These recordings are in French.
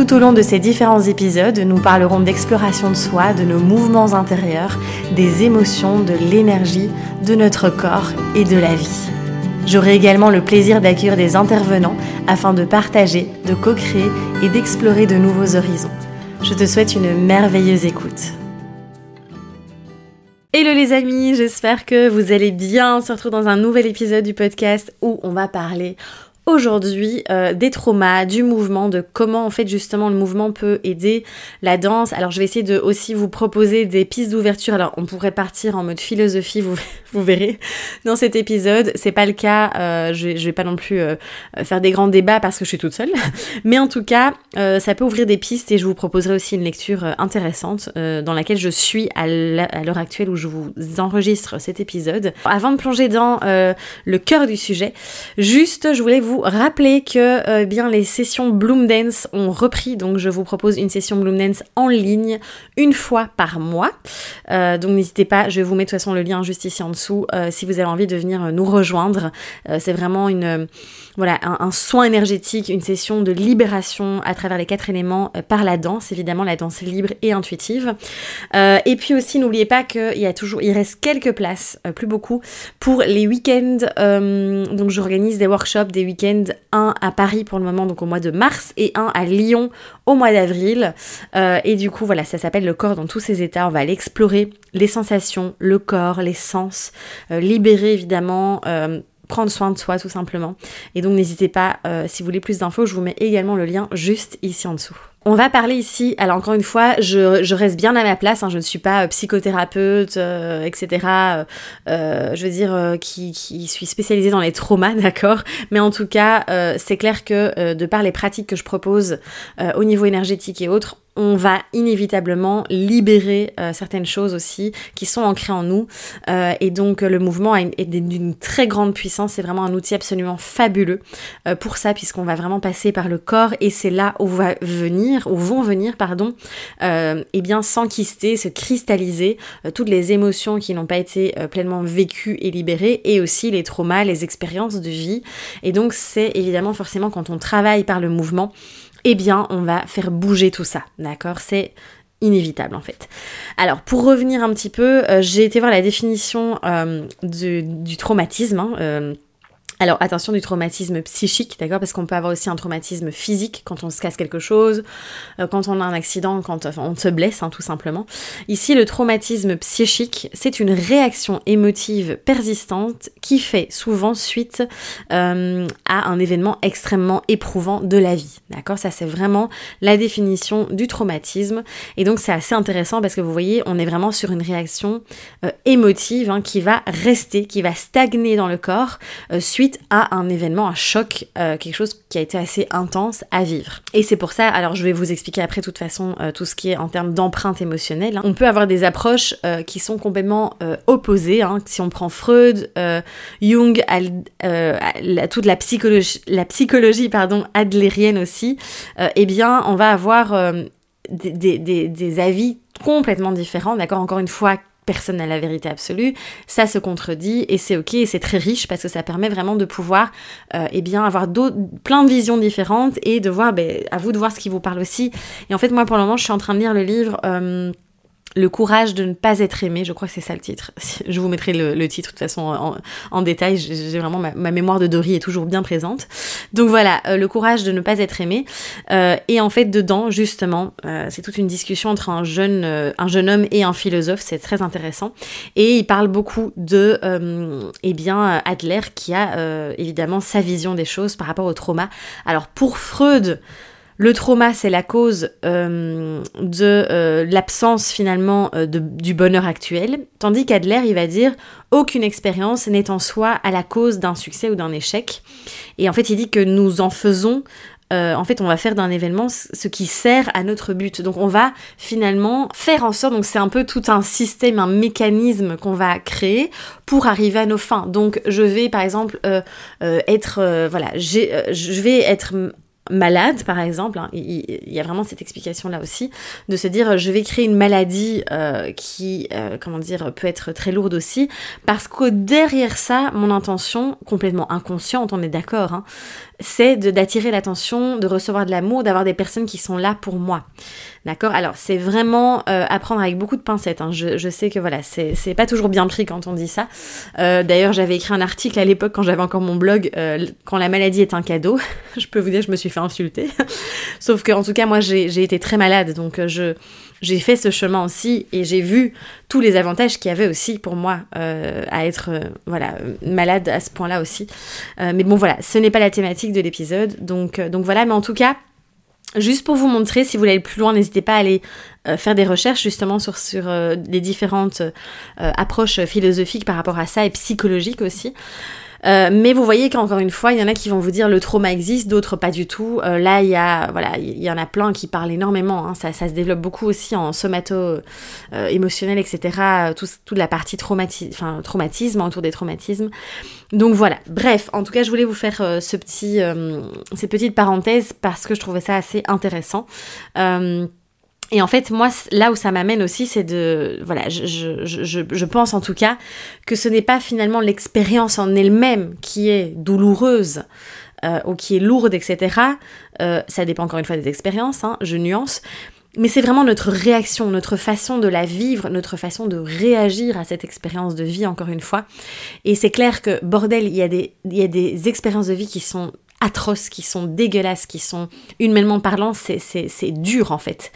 Tout au long de ces différents épisodes, nous parlerons d'exploration de soi, de nos mouvements intérieurs, des émotions, de l'énergie, de notre corps et de la vie. J'aurai également le plaisir d'accueillir des intervenants afin de partager, de co-créer et d'explorer de nouveaux horizons. Je te souhaite une merveilleuse écoute. Hello les amis, j'espère que vous allez bien. On se retrouve dans un nouvel épisode du podcast où on va parler aujourd'hui euh, des traumas, du mouvement, de comment en fait justement le mouvement peut aider la danse. Alors je vais essayer de aussi vous proposer des pistes d'ouverture. Alors on pourrait partir en mode philosophie, vous, vous verrez dans cet épisode. C'est pas le cas, euh, je, vais pas non plus euh, faire des grands débats parce que je suis toute seule. Mais en tout cas, ça peut ouvrir des pistes et je vous proposerai aussi une lecture intéressante dans laquelle je suis à l'heure actuelle où je vous enregistre cet épisode. Avant de plonger dans le cœur du sujet, juste je voulais vous rappeler que euh, bien les sessions Bloom Dance ont repris, donc je vous propose une session Bloom Dance en ligne une fois par mois. Euh, donc n'hésitez pas, je vous mettre de toute façon le lien juste ici en dessous euh, si vous avez envie de venir nous rejoindre. c'est vraiment une voilà un, soin énergétique, une session de libération à travers les quatre éléments par la danse, évidemment la danse libre et intuitive. et puis aussi n'oubliez pas qu'il y a toujours, il reste quelques places, plus beaucoup, pour les week-ends. donc j'organise des workshops, des week-ends un à Paris pour le moment, donc au mois de mars, et un à Lyon au mois d'avril. Euh, et du coup, voilà, ça s'appelle le corps dans tous ses états. On va aller explorer les sensations, le corps, les sens, euh, libérer évidemment. Euh, prendre soin de soi tout simplement. Et donc n'hésitez pas, si vous voulez plus d'infos, je vous mets également le lien juste ici en dessous. On va parler ici, alors encore une fois, je, reste bien à ma place, hein, je ne suis pas euh, psychothérapeute, euh, etc. Euh, je veux dire, qui, qui, suis spécialisée dans les traumas, d'accord? Mais en tout cas, c'est clair que de par les pratiques que je propose au niveau énergétique et autres, on va inévitablement libérer euh, certaines choses aussi qui sont ancrées en nous. Euh, et donc le mouvement est d'une très grande puissance, c'est vraiment un outil absolument fabuleux euh, pour ça, puisqu'on va vraiment passer par le corps et c'est là où va venir, où vont venir, pardon, et eh bien s'enquister, se cristalliser toutes les émotions qui n'ont pas été pleinement vécues et libérées, et aussi les traumas, les expériences de vie. Et donc c'est évidemment forcément quand on travaille par le mouvement, eh bien, on va faire bouger tout ça, d'accord? C'est inévitable en fait. Alors pour revenir un petit peu, euh, j'ai été voir la définition euh, du, traumatisme. Hein, euh, alors attention du traumatisme psychique, d'accord Parce qu'on peut avoir aussi un traumatisme physique quand on se casse quelque chose, euh, quand on a un accident, quand on se blesse, hein, tout simplement. Ici, le traumatisme psychique, c'est une réaction émotive persistante qui fait souvent suite euh, à un événement extrêmement éprouvant de la vie, d'accord Ça, c'est vraiment la définition du traumatisme. Et donc, c'est assez intéressant parce que vous voyez, on est vraiment sur une réaction euh, émotive hein, qui va rester, qui va stagner dans le corps suite à un événement, un choc, euh, quelque chose qui a été assez intense à vivre. Et c'est pour ça, alors je vais vous expliquer après de toute façon euh, tout ce qui est en termes d'empreinte émotionnelle. Hein. On peut avoir des approches euh, qui sont complètement opposées. Hein. Si on prend Freud, Jung, toute la psychologie, la psychologie pardon, adlérienne aussi, eh bien on va avoir des, des avis complètement différents, d'accord? Encore une fois, personne n'a la vérité absolue, ça se contredit et c'est ok et c'est très riche parce que ça permet vraiment de pouvoir euh, eh bien avoir plein de visions différentes et de voir, ben, à vous de voir ce qui vous parle aussi. Et en fait moi pour le moment je suis en train de lire le livre euh, le courage de ne pas être aimé, je crois que c'est ça le titre. Je vous mettrai le, titre de toute façon en, détail. J'ai vraiment ma, mémoire de Dory est toujours bien présente. Donc voilà, euh, le courage de ne pas être aimé. Euh, et en fait, dedans, justement, euh, c'est toute une discussion entre un jeune, un jeune homme et un philosophe. C'est très intéressant. Et il parle beaucoup de, eh bien, Adler qui a évidemment sa vision des choses par rapport au trauma. Alors pour Freud, le trauma, c'est la cause euh, de euh, l'absence finalement euh, du bonheur actuel, tandis qu'Adler, il va dire aucune expérience n'est en soi à la cause d'un succès ou d'un échec. Et en fait, il dit que nous en faisons en fait, on va faire d'un événement ce qui sert à notre but. Donc, on va finalement faire en sorte, donc c'est un peu tout un système, un mécanisme qu'on va créer pour arriver à nos fins. Donc, je vais, par exemple, être, voilà, je vais être malade, par exemple, hein, il, y a vraiment cette explication-là aussi, de se dire je vais créer une maladie euh, qui, euh, comment dire, peut être très lourde aussi, parce que derrière ça, mon intention, complètement inconsciente, on est d'accord, hein, c'est d'attirer l'attention, de recevoir de l'amour, d'avoir des personnes qui sont là pour moi. D'accord Alors, c'est vraiment euh, à avec beaucoup de pincettes. Hein. Je, sais que voilà, c'est pas toujours bien pris quand on dit ça. Euh, d'ailleurs, j'avais écrit un article à l'époque quand j'avais encore mon blog, euh, Quand la maladie est un cadeau. je peux vous dire, je me suis fait insulter. Sauf que, en tout cas, moi, j'ai été très malade. Donc, je j'ai fait ce chemin aussi et j'ai vu tous les avantages qu'il y avait aussi pour moi euh, à être euh, voilà malade à ce point-là aussi. Euh, mais bon voilà, ce n'est pas la thématique de l'épisode, donc donc voilà. Mais en tout cas, juste pour vous montrer, si vous voulez aller plus loin, n'hésitez pas à aller faire des recherches justement sur sur les différentes approches philosophiques par rapport à ça et psychologiques aussi. Euh, mais vous voyez qu'encore une fois, il y en a qui vont vous dire le trauma existe, d'autres pas du tout. Euh, là, il y a, voilà, il y en a plein qui parlent énormément. Hein. Ça, ça, se développe beaucoup aussi en somato euh, émotionnel, etc. Tout, toute la partie traumati enfin, traumatisme autour des traumatismes. Donc voilà. Bref, en tout cas, je voulais vous faire ce petit, ces petites parenthèses parce que je trouvais ça assez intéressant. Et en fait, moi, là où ça m'amène aussi, c'est de... Voilà, je, je, je, pense en tout cas que ce n'est pas finalement l'expérience en elle-même qui est douloureuse euh, ou qui est lourde, etc. Euh, ça dépend encore une fois des expériences, hein, je nuance. Mais c'est vraiment notre réaction, notre façon de la vivre, notre façon de réagir à cette expérience de vie, encore une fois. Et c'est clair que, bordel, il y, il y a des expériences de vie qui sont atroces, qui sont dégueulasses, qui sont humainement parlant, c'est dur en fait.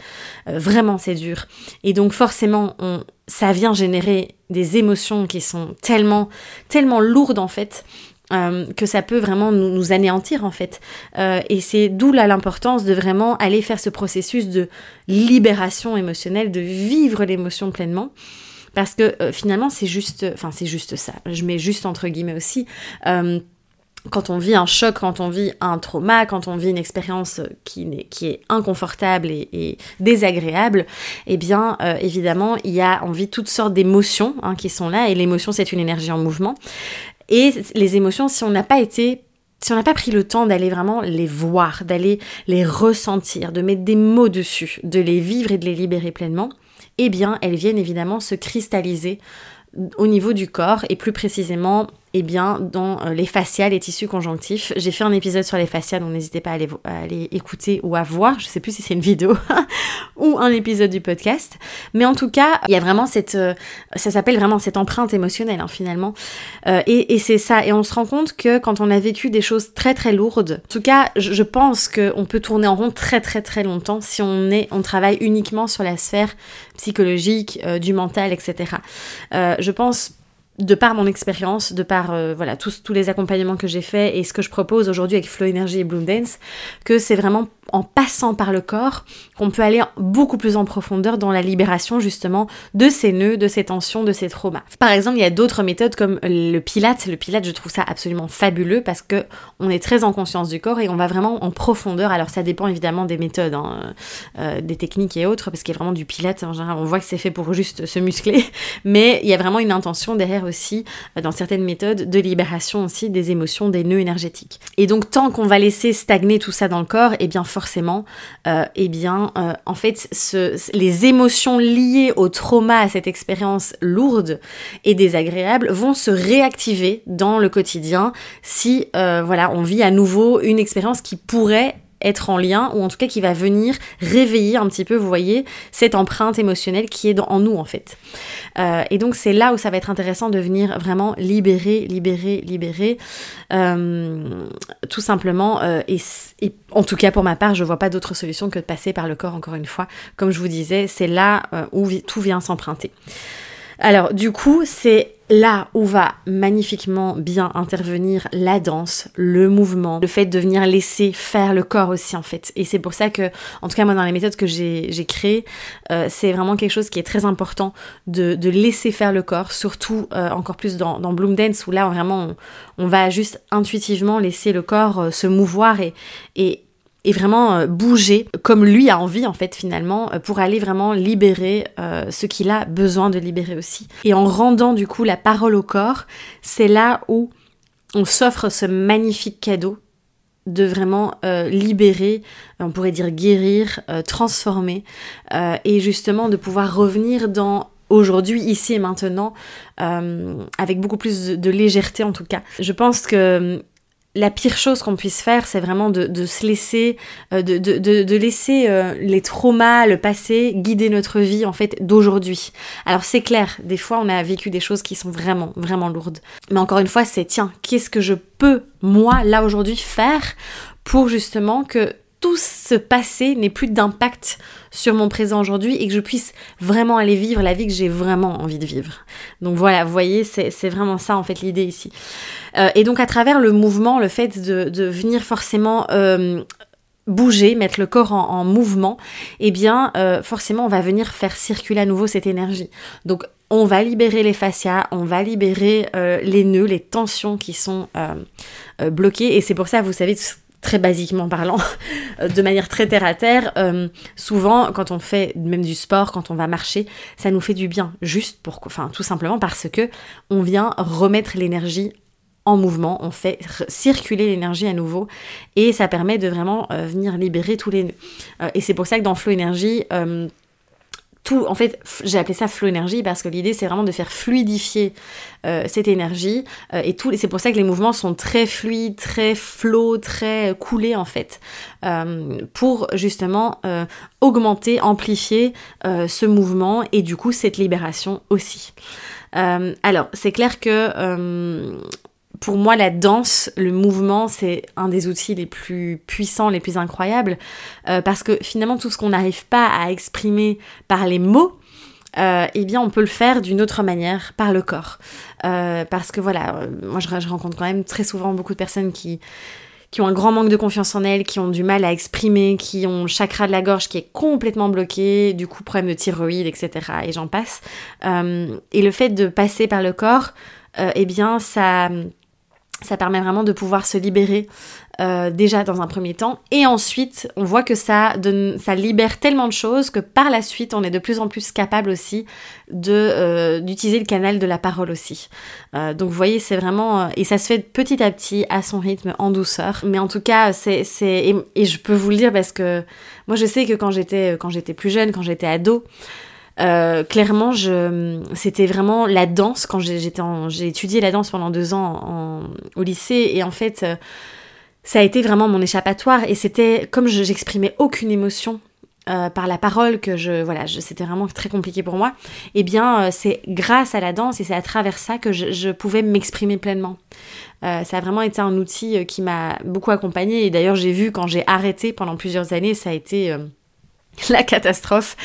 Euh, vraiment, c'est dur. Et donc forcément, ça vient générer des émotions qui sont tellement, tellement lourdes en fait. Euh, que ça peut vraiment nous, anéantir en fait. Euh, et c'est d'où là l'importance de vraiment aller faire ce processus de libération émotionnelle, de vivre l'émotion pleinement. Parce que finalement c'est juste, enfin c'est juste ça. Je mets juste entre guillemets aussi quand on vit un choc, quand on vit un trauma, quand on vit une expérience qui, est, qui est inconfortable et, désagréable, eh bien, euh, évidemment, il y a, on vit toutes sortes d'émotions hein, qui sont là, et l'émotion, c'est une énergie en mouvement. Et les émotions, si on n'a pas été si on n'a pas pris le temps d'aller vraiment les voir, d'aller les ressentir, de mettre des mots dessus, de les vivre et de les libérer pleinement, eh bien, elles viennent évidemment se cristalliser au niveau du corps et plus précisément eh bien, dans euh, les fascias, les tissus conjonctifs. J'ai fait un épisode sur les fascias, donc n'hésitez pas à aller, écouter ou à voir. Je sais plus si c'est une vidéo ou un épisode du podcast. Mais en tout cas, il y a vraiment cette... Euh, ça s'appelle vraiment cette empreinte émotionnelle, hein, finalement. Euh, et, et c'est ça. Et on se rend compte que quand on a vécu des choses très très lourdes, en tout cas, je, je pense qu'on peut tourner en rond très très très longtemps si on, est, on travaille uniquement sur la sphère psychologique, du mental, etc. je pense de par mon expérience, de par euh, voilà tous, tous les accompagnements que j'ai faits et ce que je propose aujourd'hui avec Flow Energy et Bloom Dance, que c'est vraiment en passant par le corps qu'on peut aller beaucoup plus en profondeur dans la libération justement de ces nœuds, de ces tensions, de ces traumas. Par exemple, il y a d'autres méthodes comme le pilate. Le pilate, je trouve ça absolument fabuleux parce que on est très en conscience du corps et on va vraiment en profondeur. Alors ça dépend évidemment des méthodes, hein, euh, des techniques et autres, parce qu'il y a vraiment du pilate en général. On voit que c'est fait pour juste se muscler, mais il y a vraiment une intention derrière aussi euh, dans certaines méthodes de libération aussi des émotions, des nœuds énergétiques. Et donc tant qu'on va laisser stagner tout ça dans le corps, et eh bien forcément, euh, eh bien, euh, en fait, les émotions liées au trauma, à cette expérience lourde et désagréable, vont se réactiver dans le quotidien si, euh, voilà, on vit à nouveau une expérience qui pourrait être en lien, ou en tout cas qui va venir réveiller un petit peu, vous voyez, cette empreinte émotionnelle qui est en nous en fait. Euh, et donc c'est là où ça va être intéressant de venir vraiment libérer, libérer, libérer, euh, tout simplement. Euh, et, en tout cas pour ma part, je vois pas d'autre solution que de passer par le corps encore une fois. Comme je vous disais, c'est là où tout vient s'emprunter. Alors du coup, c'est là où va magnifiquement bien intervenir la danse, le mouvement, le fait de venir laisser faire le corps aussi en fait. Et c'est pour ça que, en tout cas moi dans les méthodes que j'ai créées, euh, c'est vraiment quelque chose qui est très important de, laisser faire le corps, surtout euh, encore plus dans, Bloom Dance où là vraiment on, va juste intuitivement laisser le corps euh, se mouvoir et et vraiment bouger comme lui a envie en fait finalement pour aller vraiment libérer ce qu'il a besoin de libérer aussi. Et en rendant du coup la parole au corps, c'est là où on s'offre ce magnifique cadeau de vraiment euh, libérer, on pourrait dire guérir, euh, transformer, euh, et justement de pouvoir revenir dans aujourd'hui, ici et maintenant, avec beaucoup plus de, légèreté en tout cas. Je pense que la pire chose qu'on puisse faire, c'est vraiment de, se laisser, euh, de, laisser euh, les traumas, le passé, guider notre vie en fait d'aujourd'hui. Alors c'est clair, des fois on a vécu des choses qui sont vraiment, vraiment lourdes. Mais encore une fois, c'est tiens, qu'est-ce que je peux, moi, là aujourd'hui, faire pour justement que tout ce passé n'ait plus d'impact sur mon présent aujourd'hui et que je puisse vraiment aller vivre la vie que j'ai vraiment envie de vivre. Donc voilà, vous voyez, c'est vraiment ça en fait l'idée ici. Euh, et donc à travers le mouvement, le fait de, venir forcément euh, bouger, mettre le corps en, mouvement, eh bien euh, forcément on va venir faire circuler à nouveau cette énergie. Donc on va libérer les fascias, on va libérer les nœuds, les tensions qui sont bloquées. Et c'est pour ça, vous savez, très basiquement parlant, euh, de manière très terre à terre, euh, souvent quand on fait même du sport, quand on va marcher, ça nous fait du bien, juste pour, enfin tout simplement parce que on vient remettre l'énergie en mouvement, on fait circuler l'énergie à nouveau et ça permet de vraiment euh, venir libérer tous les et c'est pour ça que dans Flow Énergie, tout, en fait, j'ai appelé ça flow énergie parce que l'idée c'est vraiment de faire fluidifier euh, cette énergie euh, et tout. C'est pour ça que les mouvements sont très fluides, très flow, très coulés en fait, euh, pour justement augmenter, amplifier ce mouvement et du coup cette libération aussi. alors c'est clair que pour moi, la danse, le mouvement, c'est un des outils les plus puissants, les plus incroyables, euh, parce que finalement, tout ce qu'on n'arrive pas à exprimer par les mots, euh, eh bien, on peut le faire d'une autre manière, par le corps. Euh, parce que voilà, moi, je, rencontre quand même très souvent beaucoup de personnes qui qui ont un grand manque de confiance en elles, qui ont du mal à exprimer, qui ont le chakra de la gorge qui est complètement bloqué, du coup problème de thyroïde, etc. Et j'en passe. et le fait de passer par le corps, eh bien ça, ça permet vraiment de pouvoir se libérer euh, déjà dans un premier temps. Et ensuite on voit que ça donne, ça libère tellement de choses que par la suite on est de plus en plus capable aussi euh, d'utiliser le canal de la parole aussi. Euh, donc vous voyez c'est vraiment et ça se fait petit à petit à son rythme en douceur. Mais en tout cas c'est et, et, je peux vous le dire parce que moi je sais que quand j'étais plus jeune quand j'étais ado euh, clairement, je, c'était vraiment la danse quand j'étais j'ai étudié la danse pendant deux ans au lycée. Et en fait, euh, ça a été vraiment mon échappatoire. Et c'était comme je, j'exprimais aucune émotion. Euh, par la parole que je voilà c'était vraiment très compliqué pour moi et eh bien c'est grâce à la danse et c'est à travers ça que je, je pouvais m'exprimer pleinement. Ça a vraiment été un outil qui m'a beaucoup accompagnée. Et d'ailleurs j'ai vu quand j'ai arrêté pendant plusieurs années ça a été la catastrophe,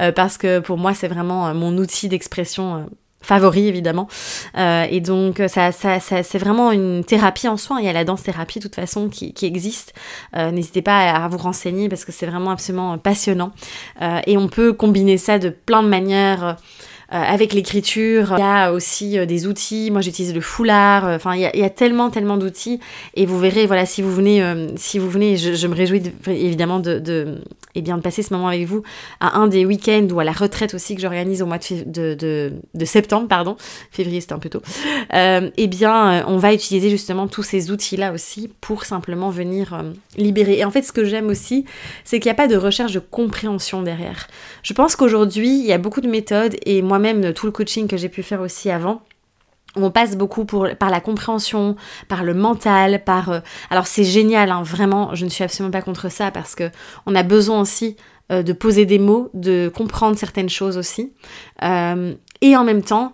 euh, parce que pour moi c'est vraiment euh, mon outil d'expression euh, favori évidemment. et donc ça, ça, ça c'est vraiment une thérapie en soi. Il y a la danse thérapie de toute façon qui, qui existe. N'hésitez pas à, vous renseigner parce que c'est vraiment absolument passionnant. et on peut combiner ça de plein de manières. Euh, avec l'écriture. Il y a aussi euh, des outils. Moi, j'utilise le foulard. Euh, enfin, il, y a, tellement, tellement d'outils. Et vous verrez, voilà, si vous venez, si vous venez, je, me réjouis évidemment de, de, eh bien, de passer ce moment avec vous à un des week-ends ou à la retraite aussi que j'organise au mois de, de, septembre, pardon. Février, c'était un peu tôt. eh bien, on va utiliser justement tous ces outils-là aussi pour simplement venir libérer. Et en fait, ce que j'aime aussi, c'est qu'il n'y a pas de recherche de compréhension derrière. Je pense qu'aujourd'hui, il y a beaucoup de méthodes et moi même tout le coaching que j'ai pu faire aussi avant, on passe beaucoup pour, par la compréhension, par le mental, par... Euh, alors c'est génial, hein, vraiment, je ne suis absolument pas contre ça parce que on a besoin aussi euh, de poser des mots, de comprendre certaines choses aussi. Euh, et en même temps,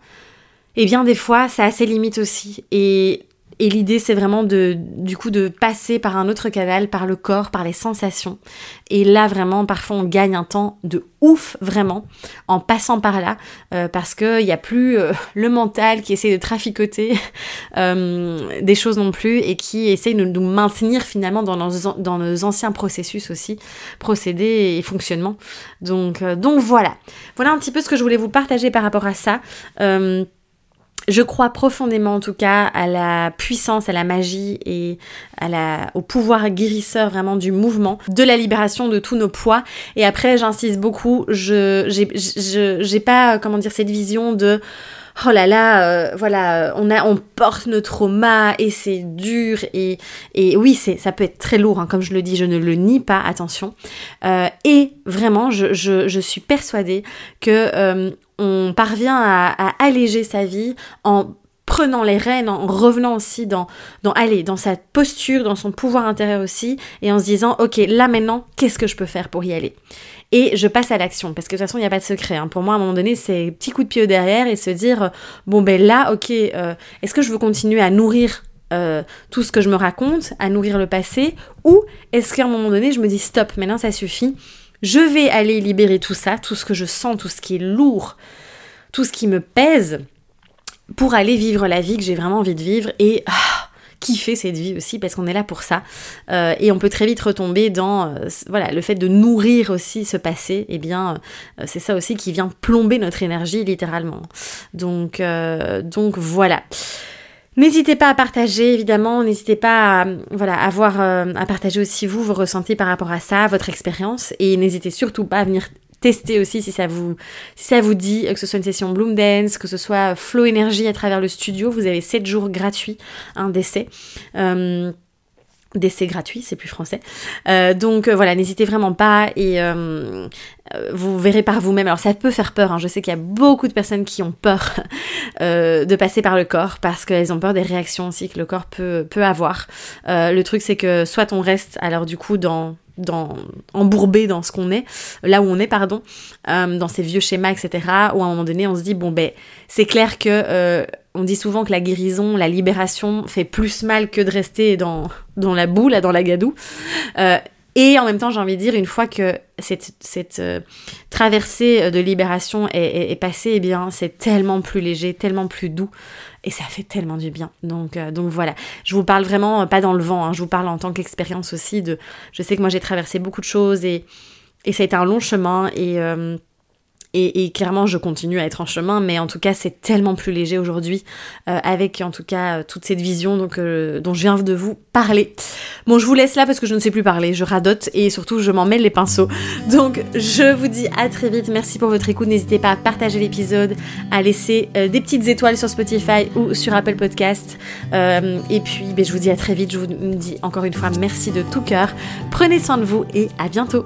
eh bien des fois, ça a ses limites aussi. Et et l'idée, c'est vraiment de, du coup, de passer par un autre canal, par le corps, par les sensations. Et là, vraiment, parfois, on gagne un temps de ouf, vraiment, en passant par là, euh, parce qu'il n'y a plus euh, le mental qui essaie de traficoter euh, des choses non plus et qui essaie de nous maintenir finalement dans nos, dans nos anciens processus aussi, procédés et fonctionnements. Donc, donc voilà. Voilà un petit peu ce que je voulais vous partager par rapport à ça. Je crois profondément en tout cas à la puissance, à la magie et à la, au pouvoir guérisseur vraiment du mouvement, de la libération de tous nos poids. Et après, j'insiste beaucoup, je j'ai pas comment dire cette vision de oh là là, euh, voilà, on a, on porte nos traumas et c'est dur et, et oui, c'est, ça peut être très lourd, hein, comme je le dis, je ne le nie pas, attention. Euh, et vraiment, je, je, suis persuadée que euh, on parvient à, alléger sa vie en prenant les rênes, en revenant aussi dans, dans, allez, dans sa posture, dans son pouvoir intérieur aussi, et en se disant, ok, là maintenant, qu'est-ce que je peux faire pour y aller? Et je passe à l'action, parce que de toute façon, il n'y a pas de secret. Hein. Pour moi, à un moment donné, c'est petit coup de pied derrière et se dire, bon ben là, ok, euh, est-ce que je veux continuer à nourrir euh, tout ce que je me raconte, à nourrir le passé, ou est-ce qu'à un moment donné, je me dis, stop, maintenant ça suffit, je vais aller libérer tout ça, tout ce que je sens, tout ce qui est lourd, tout ce qui me pèse, pour aller vivre la vie que j'ai vraiment envie de vivre et ah, kiffer cette vie aussi parce qu'on est là pour ça. Euh, et on peut très vite retomber dans euh, voilà le fait de nourrir aussi ce passé et eh bien euh, c'est ça aussi qui vient plomber notre énergie littéralement. Donc donc voilà N'hésitez pas à partager, évidemment, n'hésitez pas à, voilà, à, voir, à partager aussi vous, vos ressentis par rapport à ça, votre expérience, et n'hésitez surtout pas à venir tester aussi si ça vous, si ça vous dit, que ce soit une session Bloom Dance, que ce soit Flow Energy à travers le studio. Vous avez 7 jours gratuits, un. Euh, d'essai gratuit, c'est plus français. Euh, donc euh, voilà, n'hésitez vraiment pas et vous verrez par vous-même. Alors ça peut faire peur, hein. je sais qu'il y a beaucoup de personnes qui ont peur de passer par le corps parce qu'elles ont peur des réactions aussi que le corps peut, peut avoir. le truc c'est que soit on reste alors du coup dans dans, embourbé dans ce qu'on est, là où on est, pardon, euh, dans ces vieux schémas, etc. Où à un moment donné, on se dit, bon, ben, c'est clair que euh, on dit souvent que la guérison, la libération fait plus mal que de rester dans, dans la boue, là, dans la gadoue. Euh, et en même temps, j'ai envie de dire, une fois que cette, cette traversée de libération est, est passée, eh bien, c'est tellement plus léger, tellement plus doux et ça fait tellement du bien. Donc, euh, donc voilà, je vous parle vraiment euh, pas dans le vent, hein. je vous parle en tant qu'expérience aussi de. Je sais que moi j'ai traversé beaucoup de choses et, et ça a été un long chemin et. Euh, et, clairement, je continue à être en chemin, mais en tout cas, c'est tellement plus léger aujourd'hui, euh, avec en tout cas toute cette vision euh, dont je viens de vous parler. Bon, je vous laisse là parce que je ne sais plus parler, je radote et surtout je m'en mêle les pinceaux. Donc, je vous dis à très vite, merci pour votre écoute, n'hésitez pas à partager l'épisode, à laisser euh, des petites étoiles sur Spotify ou sur Apple Podcast. et puis, ben, je vous dis à très vite, je vous dis encore une fois merci de tout cœur, prenez soin de vous et à bientôt.